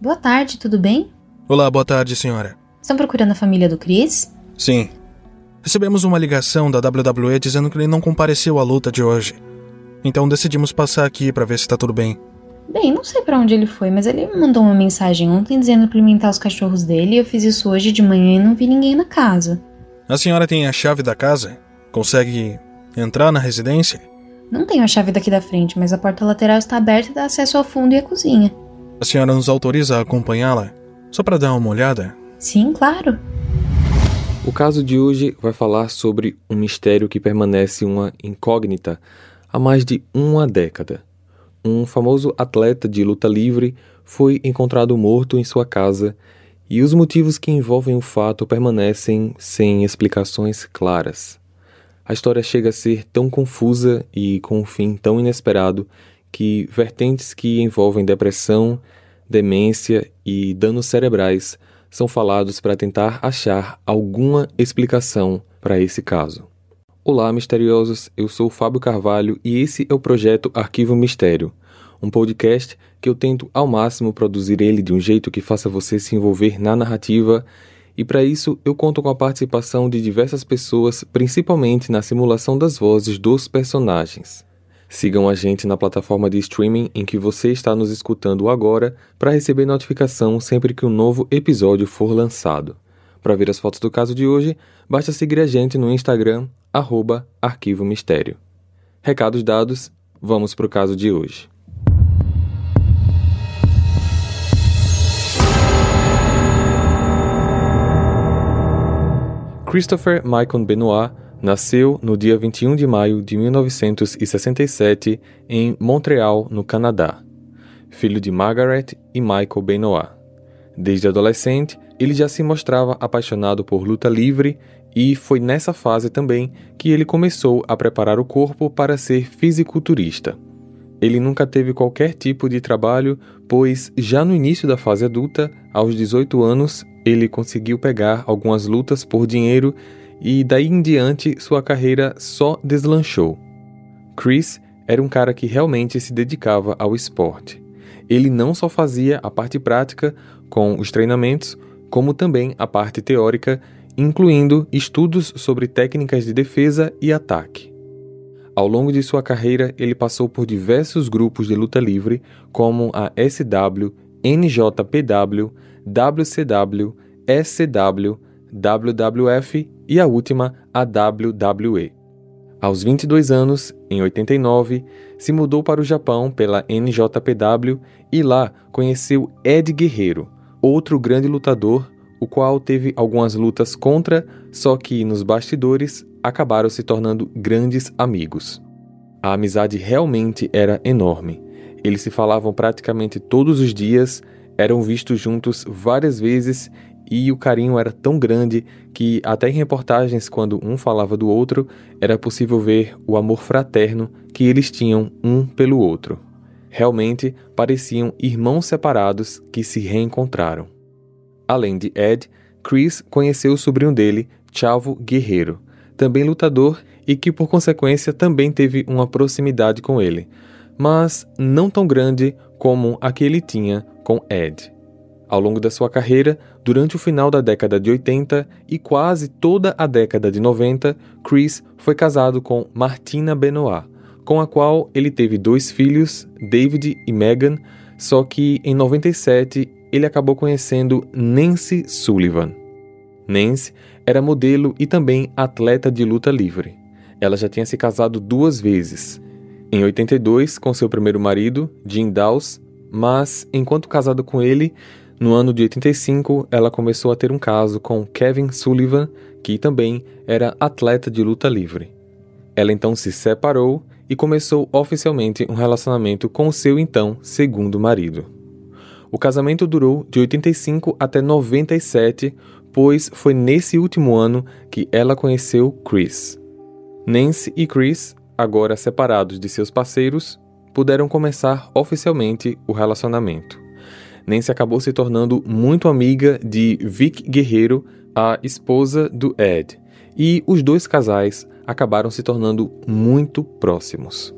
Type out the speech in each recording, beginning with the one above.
Boa tarde, tudo bem? Olá, boa tarde, senhora. Estão procurando a família do Chris? Sim. Recebemos uma ligação da WWE dizendo que ele não compareceu à luta de hoje. Então decidimos passar aqui para ver se tá tudo bem. Bem, não sei para onde ele foi, mas ele me mandou uma mensagem ontem dizendo para alimentar os cachorros dele e eu fiz isso hoje de manhã e não vi ninguém na casa. A senhora tem a chave da casa? Consegue entrar na residência? Não tenho a chave daqui da frente, mas a porta lateral está aberta e dá acesso ao fundo e à cozinha. A senhora nos autoriza a acompanhá-la? Só para dar uma olhada? Sim, claro. O caso de hoje vai falar sobre um mistério que permanece uma incógnita há mais de uma década. Um famoso atleta de luta livre foi encontrado morto em sua casa e os motivos que envolvem o fato permanecem sem explicações claras. A história chega a ser tão confusa e com um fim tão inesperado que vertentes que envolvem depressão, demência e danos cerebrais são falados para tentar achar alguma explicação para esse caso. Olá, misteriosos! Eu sou Fábio Carvalho e esse é o projeto Arquivo Mistério, um podcast que eu tento ao máximo produzir ele de um jeito que faça você se envolver na narrativa, e para isso eu conto com a participação de diversas pessoas, principalmente na simulação das vozes dos personagens. Sigam a gente na plataforma de streaming em que você está nos escutando agora para receber notificação sempre que um novo episódio for lançado. Para ver as fotos do caso de hoje, basta seguir a gente no Instagram, arroba Arquivo Mistério. Recados dados, vamos para o caso de hoje. Christopher Michael Benoit Nasceu no dia 21 de maio de 1967 em Montreal, no Canadá. Filho de Margaret e Michael Benoit. Desde adolescente, ele já se mostrava apaixonado por luta livre e foi nessa fase também que ele começou a preparar o corpo para ser fisiculturista. Ele nunca teve qualquer tipo de trabalho, pois já no início da fase adulta, aos 18 anos, ele conseguiu pegar algumas lutas por dinheiro e daí em diante sua carreira só deslanchou. Chris era um cara que realmente se dedicava ao esporte. Ele não só fazia a parte prática com os treinamentos, como também a parte teórica, incluindo estudos sobre técnicas de defesa e ataque. Ao longo de sua carreira, ele passou por diversos grupos de luta livre, como a SW, NJPW, WCW, SCW, WWF e a última, a WWE. Aos 22 anos, em 89, se mudou para o Japão pela NJPW e lá conheceu Ed Guerreiro, outro grande lutador, o qual teve algumas lutas contra, só que nos bastidores acabaram se tornando grandes amigos. A amizade realmente era enorme. Eles se falavam praticamente todos os dias, eram vistos juntos várias vezes e o carinho era tão grande que, até em reportagens, quando um falava do outro, era possível ver o amor fraterno que eles tinham um pelo outro. Realmente pareciam irmãos separados que se reencontraram. Além de Ed, Chris conheceu o sobrinho dele, Chavo Guerreiro, também lutador e que, por consequência, também teve uma proximidade com ele, mas não tão grande como a que ele tinha com Ed. Ao longo da sua carreira, durante o final da década de 80 e quase toda a década de 90, Chris foi casado com Martina Benoit, com a qual ele teve dois filhos, David e Megan, só que em 97 ele acabou conhecendo Nancy Sullivan. Nancy era modelo e também atleta de luta livre. Ela já tinha se casado duas vezes. Em 82 com seu primeiro marido, Jim Dawes, mas enquanto casada com ele, no ano de 85, ela começou a ter um caso com Kevin Sullivan, que também era atleta de luta livre. Ela então se separou e começou oficialmente um relacionamento com seu então segundo marido. O casamento durou de 85 até 97, pois foi nesse último ano que ela conheceu Chris. Nancy e Chris, agora separados de seus parceiros, puderam começar oficialmente o relacionamento. Nancy acabou se tornando muito amiga de Vic Guerreiro, a esposa do Ed, e os dois casais acabaram se tornando muito próximos.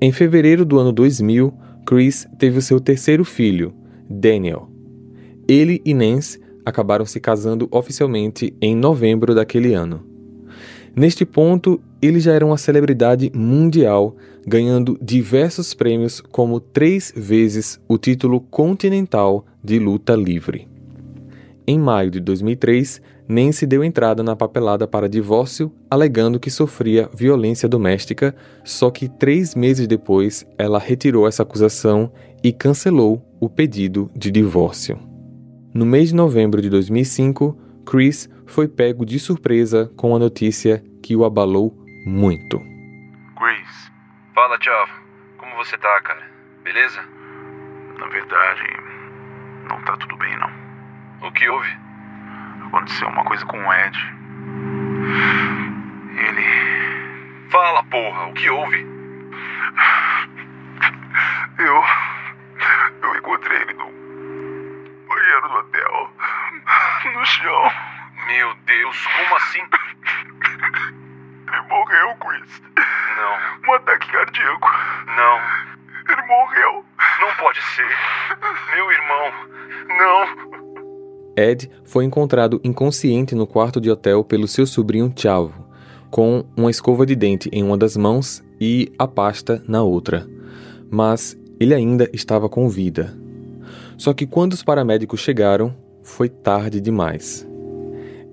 Em fevereiro do ano 2000, Chris teve o seu terceiro filho, Daniel. ele e Nance acabaram se casando oficialmente em novembro daquele ano. Neste ponto, ele já era uma celebridade mundial, ganhando diversos prêmios, como três vezes o título continental de luta livre. Em maio de 2003, Nancy deu entrada na papelada para divórcio, alegando que sofria violência doméstica, só que três meses depois ela retirou essa acusação e cancelou o pedido de divórcio. No mês de novembro de 2005, Chris foi pego de surpresa com a notícia que o abalou muito. Fala, Tchau. Como você tá, cara? Beleza? Na verdade, não tá tudo bem, não. O que houve? Aconteceu uma coisa com o Ed. Ele. Fala, porra, o que houve? Eu. Eu encontrei ele no banheiro do hotel. No chão. Meu Deus, como assim? Ele morreu, Chris. Não. Um ataque cardíaco. Não. Ele morreu. Não pode ser. Meu irmão. Não. Ed foi encontrado inconsciente no quarto de hotel pelo seu sobrinho Chavo, com uma escova de dente em uma das mãos e a pasta na outra. Mas ele ainda estava com vida. Só que quando os paramédicos chegaram, foi tarde demais.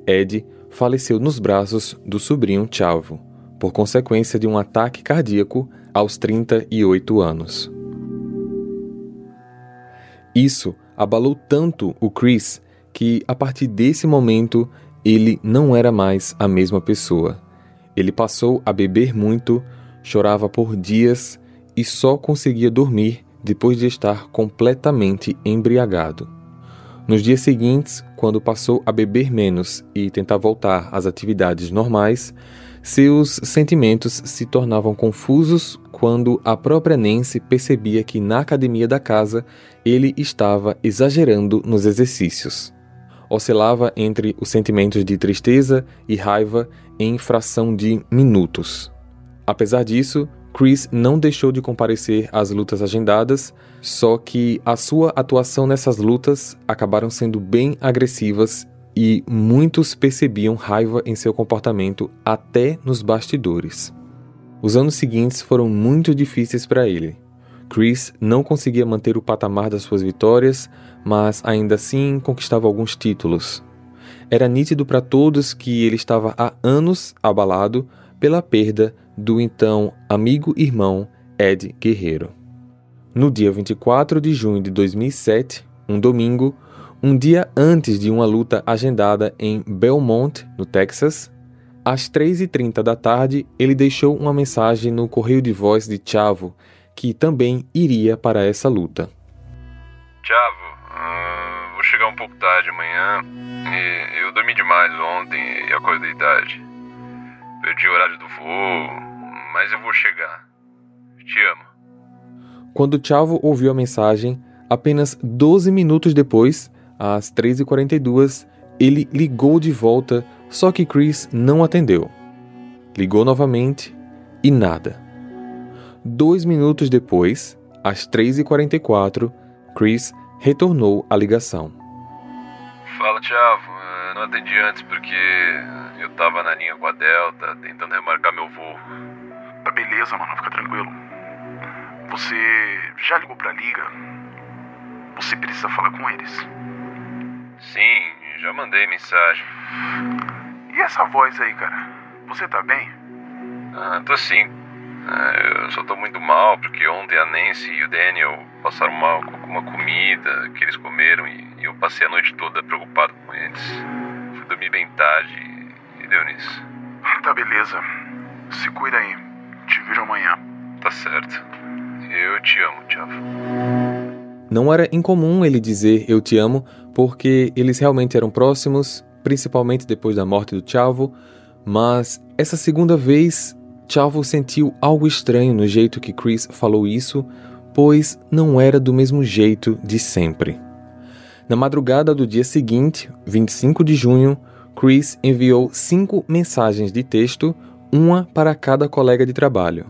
Ed faleceu nos braços do sobrinho Chavo, por consequência de um ataque cardíaco aos 38 anos. Isso abalou tanto o Chris que a partir desse momento ele não era mais a mesma pessoa. Ele passou a beber muito, chorava por dias e só conseguia dormir depois de estar completamente embriagado. Nos dias seguintes, quando passou a beber menos e tentar voltar às atividades normais, seus sentimentos se tornavam confusos quando a própria Nancy percebia que na academia da casa ele estava exagerando nos exercícios oscilava entre os sentimentos de tristeza e raiva em fração de minutos. Apesar disso, Chris não deixou de comparecer às lutas agendadas, só que a sua atuação nessas lutas acabaram sendo bem agressivas e muitos percebiam raiva em seu comportamento até nos bastidores. Os anos seguintes foram muito difíceis para ele. Chris não conseguia manter o patamar das suas vitórias, mas ainda assim conquistava alguns títulos. Era nítido para todos que ele estava há anos abalado pela perda do então amigo irmão Ed Guerreiro. No dia 24 de junho de 2007, um domingo, um dia antes de uma luta agendada em Belmont, no Texas, às 3h30 da tarde, ele deixou uma mensagem no correio de voz de Chavo, que também iria para essa luta. Chavo, uh, vou chegar um pouco tarde amanhã. E eu dormi demais ontem e acordei tarde. Perdi o horário do voo, mas eu vou chegar. Te amo. Quando Chavo ouviu a mensagem, apenas 12 minutos depois, às 3h42, ele ligou de volta, só que Chris não atendeu. Ligou novamente e nada. Dois minutos depois, às 3h44, Chris retornou a ligação. Fala, Thiago. Eu não atendi antes porque eu tava na linha com a Delta, tentando remarcar meu voo. Tá beleza, mano. Fica tranquilo. Você já ligou pra liga? Você precisa falar com eles. Sim, já mandei mensagem. E essa voz aí, cara? Você tá bem? Ah, tô sim. Ah, eu só tô muito mal porque ontem a Nancy e o Daniel passaram mal com alguma comida que eles comeram e eu passei a noite toda preocupado com eles. Fui dormir bem tarde e deu nisso. Tá beleza. Se cuida aí. Te vejo amanhã. Tá certo. Eu te amo, Thiago. Não era incomum ele dizer eu te amo, porque eles realmente eram próximos, principalmente depois da morte do Chavo, mas essa segunda vez Chavo sentiu algo estranho no jeito que Chris falou isso, pois não era do mesmo jeito de sempre. Na madrugada do dia seguinte, 25 de junho, Chris enviou cinco mensagens de texto, uma para cada colega de trabalho.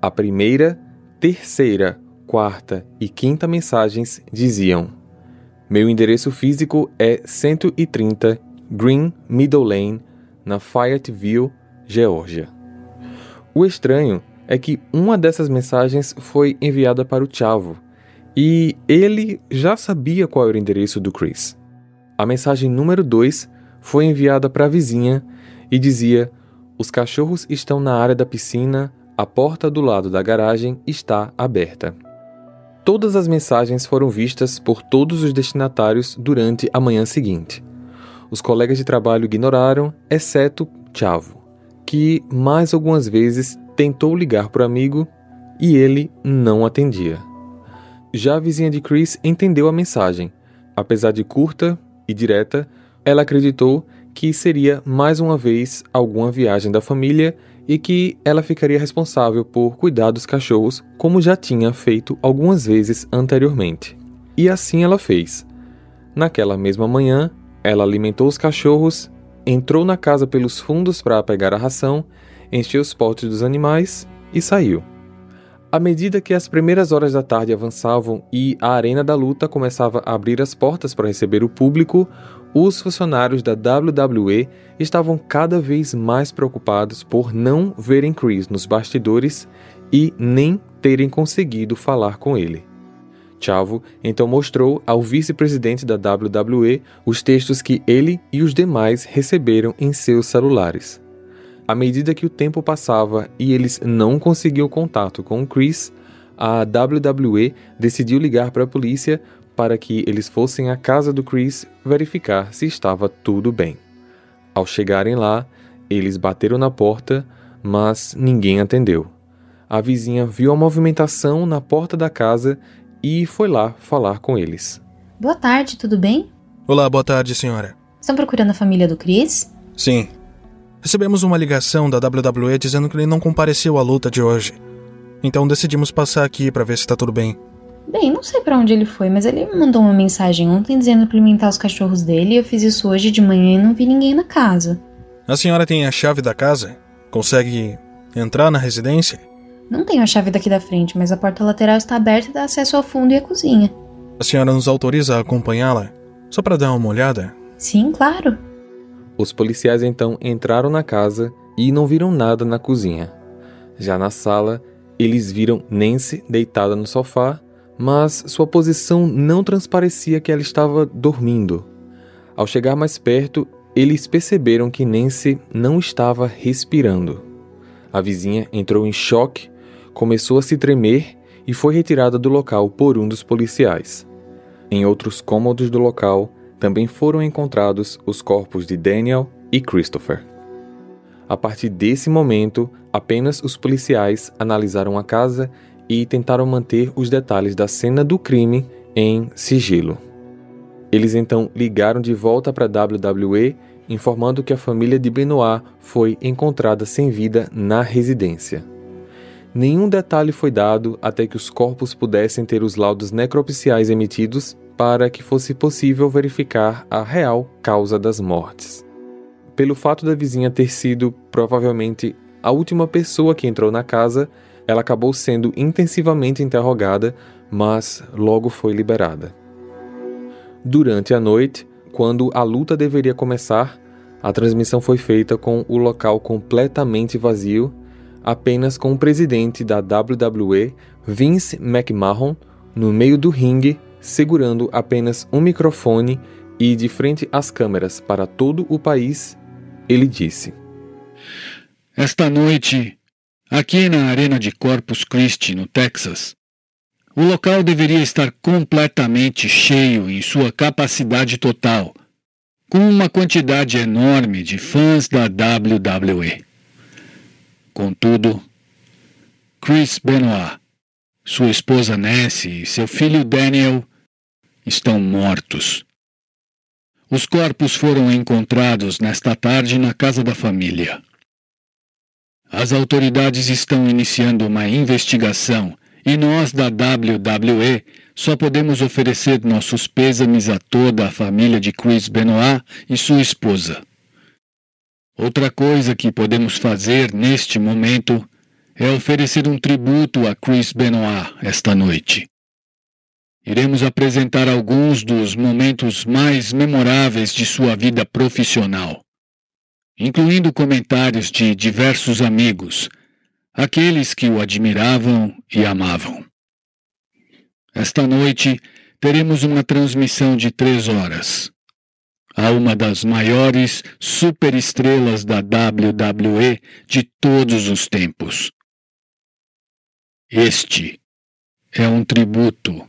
A primeira, terceira, quarta e quinta mensagens diziam: Meu endereço físico é 130 Green Middle Lane, na Fayetteville, Geórgia. O estranho é que uma dessas mensagens foi enviada para o Chavo e ele já sabia qual era o endereço do Chris. A mensagem número 2 foi enviada para a vizinha e dizia: Os cachorros estão na área da piscina, a porta do lado da garagem está aberta. Todas as mensagens foram vistas por todos os destinatários durante a manhã seguinte. Os colegas de trabalho ignoraram, exceto Chavo, que mais algumas vezes tentou ligar para o amigo e ele não atendia. Já a vizinha de Chris entendeu a mensagem. Apesar de curta e direta, ela acreditou que seria mais uma vez alguma viagem da família e que ela ficaria responsável por cuidar dos cachorros, como já tinha feito algumas vezes anteriormente. E assim ela fez. Naquela mesma manhã, ela alimentou os cachorros, entrou na casa pelos fundos para pegar a ração, encheu os potes dos animais e saiu. À medida que as primeiras horas da tarde avançavam e a arena da luta começava a abrir as portas para receber o público, os funcionários da WWE estavam cada vez mais preocupados por não verem Chris nos bastidores e nem terem conseguido falar com ele. Chavo então mostrou ao vice-presidente da WWE os textos que ele e os demais receberam em seus celulares. À medida que o tempo passava e eles não conseguiam contato com Chris, a WWE decidiu ligar para a polícia para que eles fossem à casa do Chris verificar se estava tudo bem. Ao chegarem lá, eles bateram na porta, mas ninguém atendeu. A vizinha viu a movimentação na porta da casa e foi lá falar com eles. Boa tarde, tudo bem? Olá, boa tarde, senhora. Estão procurando a família do Chris? Sim. Recebemos uma ligação da WWE dizendo que ele não compareceu à luta de hoje. Então decidimos passar aqui para ver se tá tudo bem. Bem, não sei para onde ele foi, mas ele me mandou uma mensagem ontem dizendo para alimentar os cachorros dele e eu fiz isso hoje de manhã e não vi ninguém na casa. A senhora tem a chave da casa? Consegue entrar na residência? Não tenho a chave daqui da frente, mas a porta lateral está aberta e dá acesso ao fundo e à cozinha. A senhora nos autoriza a acompanhá-la? Só para dar uma olhada? Sim, claro. Os policiais então entraram na casa e não viram nada na cozinha. Já na sala, eles viram Nancy deitada no sofá mas sua posição não transparecia que ela estava dormindo. Ao chegar mais perto, eles perceberam que Nancy não estava respirando. A vizinha entrou em choque, começou a se tremer e foi retirada do local por um dos policiais. Em outros cômodos do local também foram encontrados os corpos de Daniel e Christopher. A partir desse momento, apenas os policiais analisaram a casa e tentaram manter os detalhes da cena do crime em sigilo. Eles então ligaram de volta para a WWE, informando que a família de Benoit foi encontrada sem vida na residência. Nenhum detalhe foi dado até que os corpos pudessem ter os laudos necropsiais emitidos para que fosse possível verificar a real causa das mortes. Pelo fato da vizinha ter sido provavelmente a última pessoa que entrou na casa, ela acabou sendo intensivamente interrogada, mas logo foi liberada. Durante a noite, quando a luta deveria começar, a transmissão foi feita com o local completamente vazio, apenas com o presidente da WWE, Vince McMahon, no meio do ringue, segurando apenas um microfone e de frente às câmeras para todo o país, ele disse: Esta noite Aqui na Arena de Corpus Christi, no Texas, o local deveria estar completamente cheio em sua capacidade total, com uma quantidade enorme de fãs da WWE. Contudo, Chris Benoit, sua esposa Nancy e seu filho Daniel estão mortos. Os corpos foram encontrados nesta tarde na casa da família. As autoridades estão iniciando uma investigação e nós da WWE só podemos oferecer nossos pêsames a toda a família de Chris Benoit e sua esposa. Outra coisa que podemos fazer neste momento é oferecer um tributo a Chris Benoit esta noite. Iremos apresentar alguns dos momentos mais memoráveis de sua vida profissional, incluindo comentários de diversos amigos, aqueles que o admiravam e amavam. Esta noite teremos uma transmissão de três horas a uma das maiores superestrelas da WWE de todos os tempos. Este é um tributo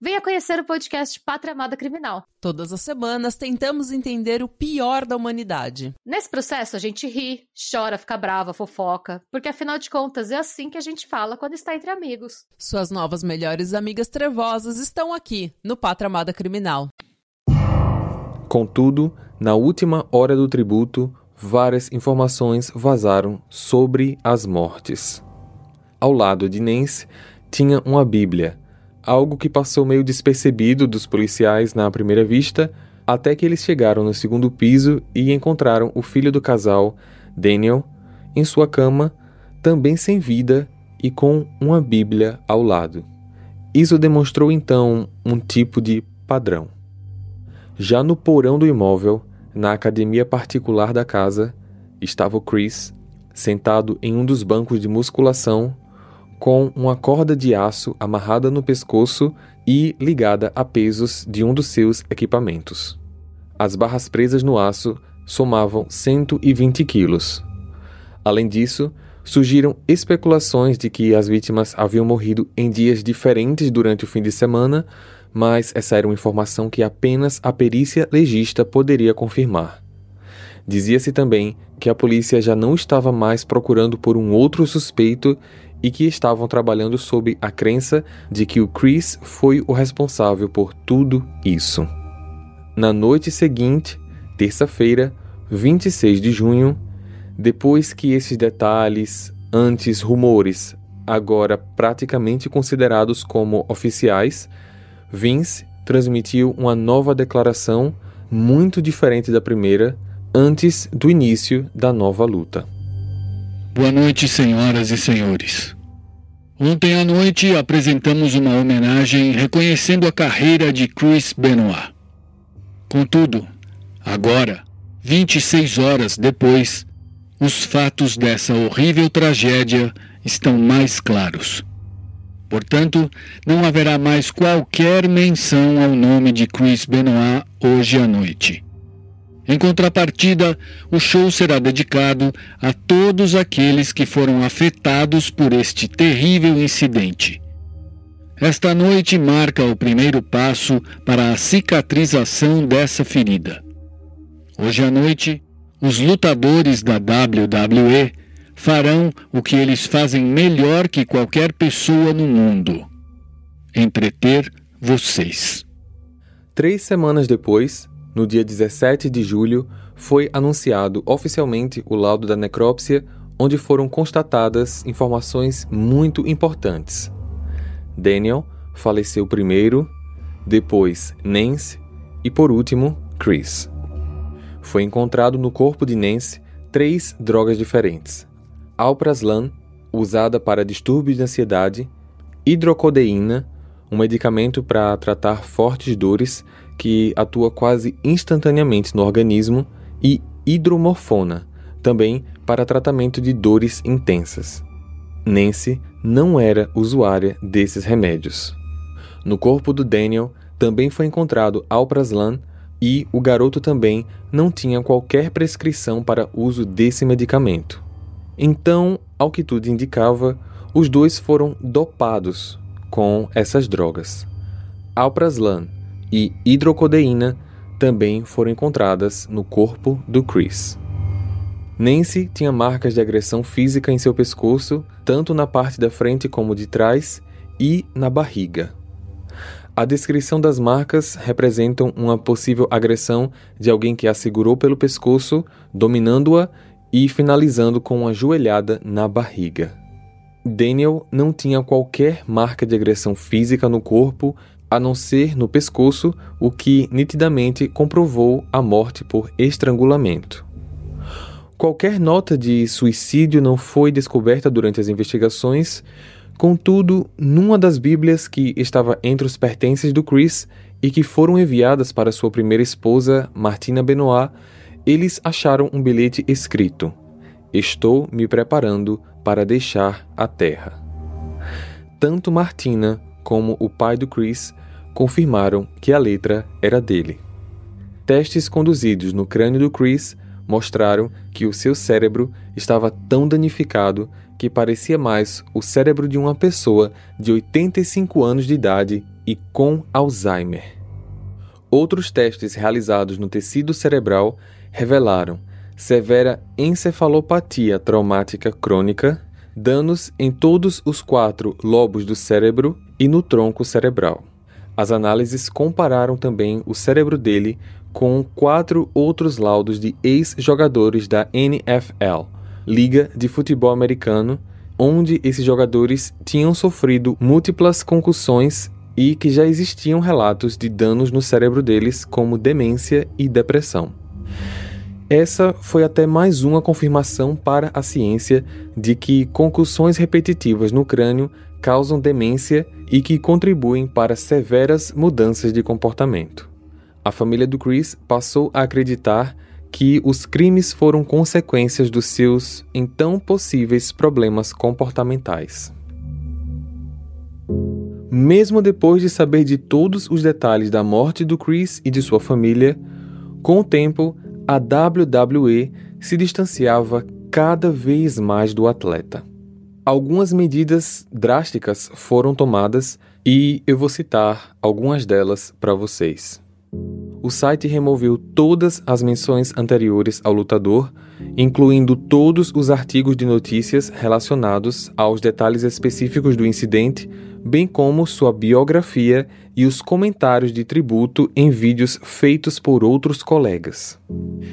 venha conhecer o podcast Pátria Amada Criminal. Todas as semanas tentamos entender o pior da humanidade. Nesse processo a gente ri, chora, fica brava, fofoca, porque afinal de contas é assim que a gente fala quando está entre amigos. Suas novas melhores amigas trevosas estão aqui no Pátria Amada Criminal. Contudo, na última hora do tributo, várias informações vazaram sobre as mortes. Ao lado de Nance tinha uma Bíblia, algo que passou meio despercebido dos policiais na primeira vista, até que eles chegaram no segundo piso e encontraram o filho do casal, Daniel, em sua cama, também sem vida e com uma Bíblia ao lado. Isso demonstrou então um tipo de padrão. Já no porão do imóvel, na academia particular da casa, estava o Chris, sentado em um dos bancos de musculação, com uma corda de aço amarrada no pescoço e ligada a pesos de um dos seus equipamentos. As barras presas no aço somavam 120 quilos. Além disso, surgiram especulações de que as vítimas haviam morrido em dias diferentes durante o fim de semana, mas essa era uma informação que apenas a perícia legista poderia confirmar. Dizia-se também que a polícia já não estava mais procurando por um outro suspeito e que estavam trabalhando sob a crença de que o Chris foi o responsável por tudo isso. Na noite seguinte, terça-feira, 26 de junho, depois que esses detalhes, antes rumores, agora praticamente considerados como oficiais, Vince transmitiu uma nova declaração muito diferente da primeira, antes do início da nova luta. Boa noite, senhoras e senhores. Ontem à noite apresentamos uma homenagem reconhecendo a carreira de Chris Benoit. Contudo, agora, 26 horas depois, os fatos dessa horrível tragédia estão mais claros. Portanto, não haverá mais qualquer menção ao nome de Chris Benoit hoje à noite. Em contrapartida, o show será dedicado a todos aqueles que foram afetados por este terrível incidente. Esta noite marca o primeiro passo para a cicatrização dessa ferida. Hoje à noite, os lutadores da WWE farão o que eles fazem melhor que qualquer pessoa no mundo: entreter vocês. Três semanas depois, no dia 17 de julho, foi anunciado oficialmente o laudo da necrópsia, onde foram constatadas informações muito importantes. Daniel faleceu primeiro, depois Nance e por último Chris. Foi encontrado no corpo de Nance três drogas diferentes: alprazolam, usada para distúrbios de ansiedade, hidrocodeína, um medicamento para tratar fortes dores que atua quase instantaneamente no organismo, e hidromorfona, também para tratamento de dores intensas. Nancy não era usuária desses remédios. No corpo do Daniel também foi encontrado alprazolam e o garoto também não tinha qualquer prescrição para uso desse medicamento. Então, ao que tudo indicava, os dois foram dopados com essas drogas. Alprazolam e hidrocodeína também foram encontradas no corpo do Chris. Nancy tinha marcas de agressão física em seu pescoço, tanto na parte da frente como de trás e na barriga. A descrição das marcas representam uma possível agressão de alguém que a segurou pelo pescoço, dominando-a e finalizando com uma joelhada na barriga. Daniel não tinha qualquer marca de agressão física no corpo, a não ser no pescoço, o que nitidamente comprovou a morte por estrangulamento. Qualquer nota de suicídio não foi descoberta durante as investigações, contudo, numa das Bíblias que estava entre os pertences do Chris e que foram enviadas para sua primeira esposa, Martina Benoit, eles acharam um bilhete escrito: Estou me preparando para deixar a terra. Tanto Martina como o pai do Chris confirmaram que a letra era dele. Testes conduzidos no crânio do Chris mostraram que o seu cérebro estava tão danificado que parecia mais o cérebro de uma pessoa de 85 anos de idade e com Alzheimer. Outros testes realizados no tecido cerebral revelaram severa encefalopatia traumática crônica, danos em todos os quatro lobos do cérebro e no tronco cerebral. As análises compararam também o cérebro dele com quatro outros laudos de ex-jogadores da NFL, Liga de Futebol Americano, onde esses jogadores tinham sofrido múltiplas concussões e que já existiam relatos de danos no cérebro deles, como demência e depressão. Essa foi até mais uma confirmação para a ciência de que concussões repetitivas no crânio causam demência e que contribuem para severas mudanças de comportamento. A família do Chris passou a acreditar que os crimes foram consequências dos seus então possíveis problemas comportamentais. Mesmo depois de saber de todos os detalhes da morte do Chris e de sua família, com o tempo a WWE se distanciava cada vez mais do atleta. Algumas medidas drásticas foram tomadas e eu vou citar algumas delas para vocês. O site removeu todas as menções anteriores ao lutador, incluindo todos os artigos de notícias relacionados aos detalhes específicos do incidente, bem como sua biografia e os comentários de tributo em vídeos feitos por outros colegas.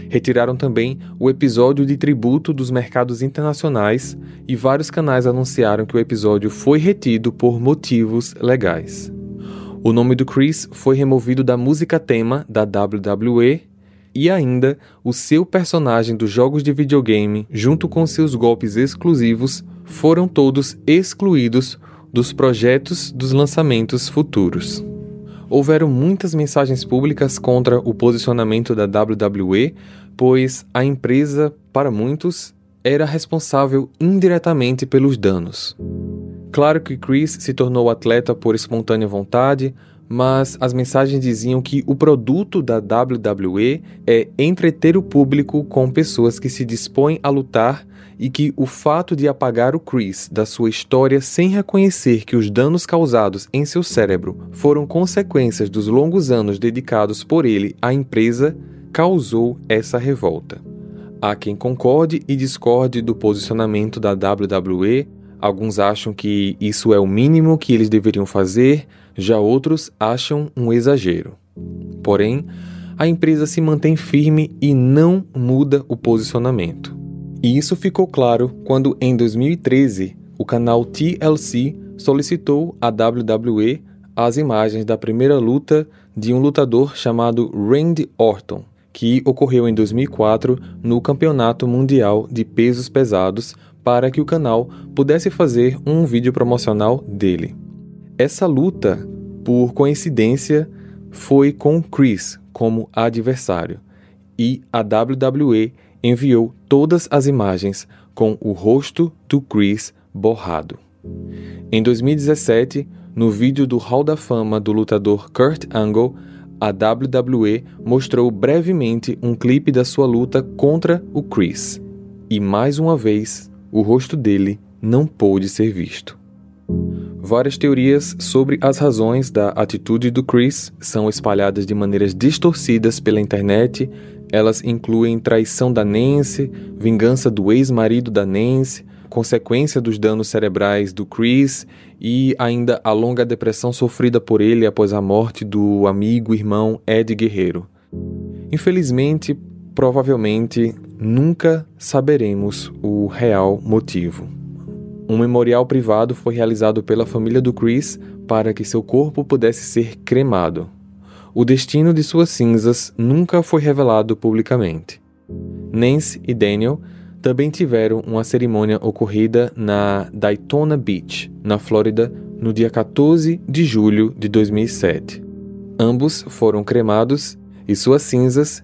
Retiraram também o episódio de tributo dos mercados internacionais e vários canais anunciaram que o episódio foi retido por motivos legais. O nome do Chris foi removido da música tema da WWE e ainda o seu personagem dos jogos de videogame, junto com seus golpes exclusivos, foram todos excluídos dos projetos dos lançamentos futuros. Houveram muitas mensagens públicas contra o posicionamento da WWE, pois a empresa, para muitos, era responsável indiretamente pelos danos. Claro que Chris se tornou atleta por espontânea vontade, mas as mensagens diziam que o produto da WWE é entreter o público com pessoas que se dispõem a lutar e que o fato de apagar o Chris da sua história sem reconhecer que os danos causados em seu cérebro foram consequências dos longos anos dedicados por ele à empresa causou essa revolta. Há quem concorde e discorde do posicionamento da WWE, alguns acham que isso é o mínimo que eles deveriam fazer, já outros acham um exagero. Porém, a empresa se mantém firme e não muda o posicionamento. E isso ficou claro quando, em 2013, o canal TLC solicitou à WWE as imagens da primeira luta de um lutador chamado Randy Orton, que ocorreu em 2004 no Campeonato Mundial de Pesos Pesados, para que o canal pudesse fazer um vídeo promocional dele. Essa luta, por coincidência, foi com Chris como adversário, e a WWE enviou todas as imagens com o rosto do Chris borrado. Em 2017, no vídeo do Hall da Fama do lutador Kurt Angle, a WWE mostrou brevemente um clipe da sua luta contra o Chris. E mais uma vez, o rosto dele não pôde ser visto. Várias teorias sobre as razões da atitude do Chris são espalhadas de maneiras distorcidas pela internet elas incluem traição da Nancy, vingança do ex-marido da Nancy, consequência dos danos cerebrais do Chris e ainda a longa depressão sofrida por ele após a morte do amigo irmão Ed Guerreiro. Infelizmente, provavelmente nunca saberemos o real motivo. Um memorial privado foi realizado pela família do Chris para que seu corpo pudesse ser cremado. O destino de suas cinzas nunca foi revelado publicamente. Nancy e Daniel também tiveram uma cerimônia ocorrida na Daytona Beach, na Flórida, no dia 14 de julho de 2007. Ambos foram cremados e suas cinzas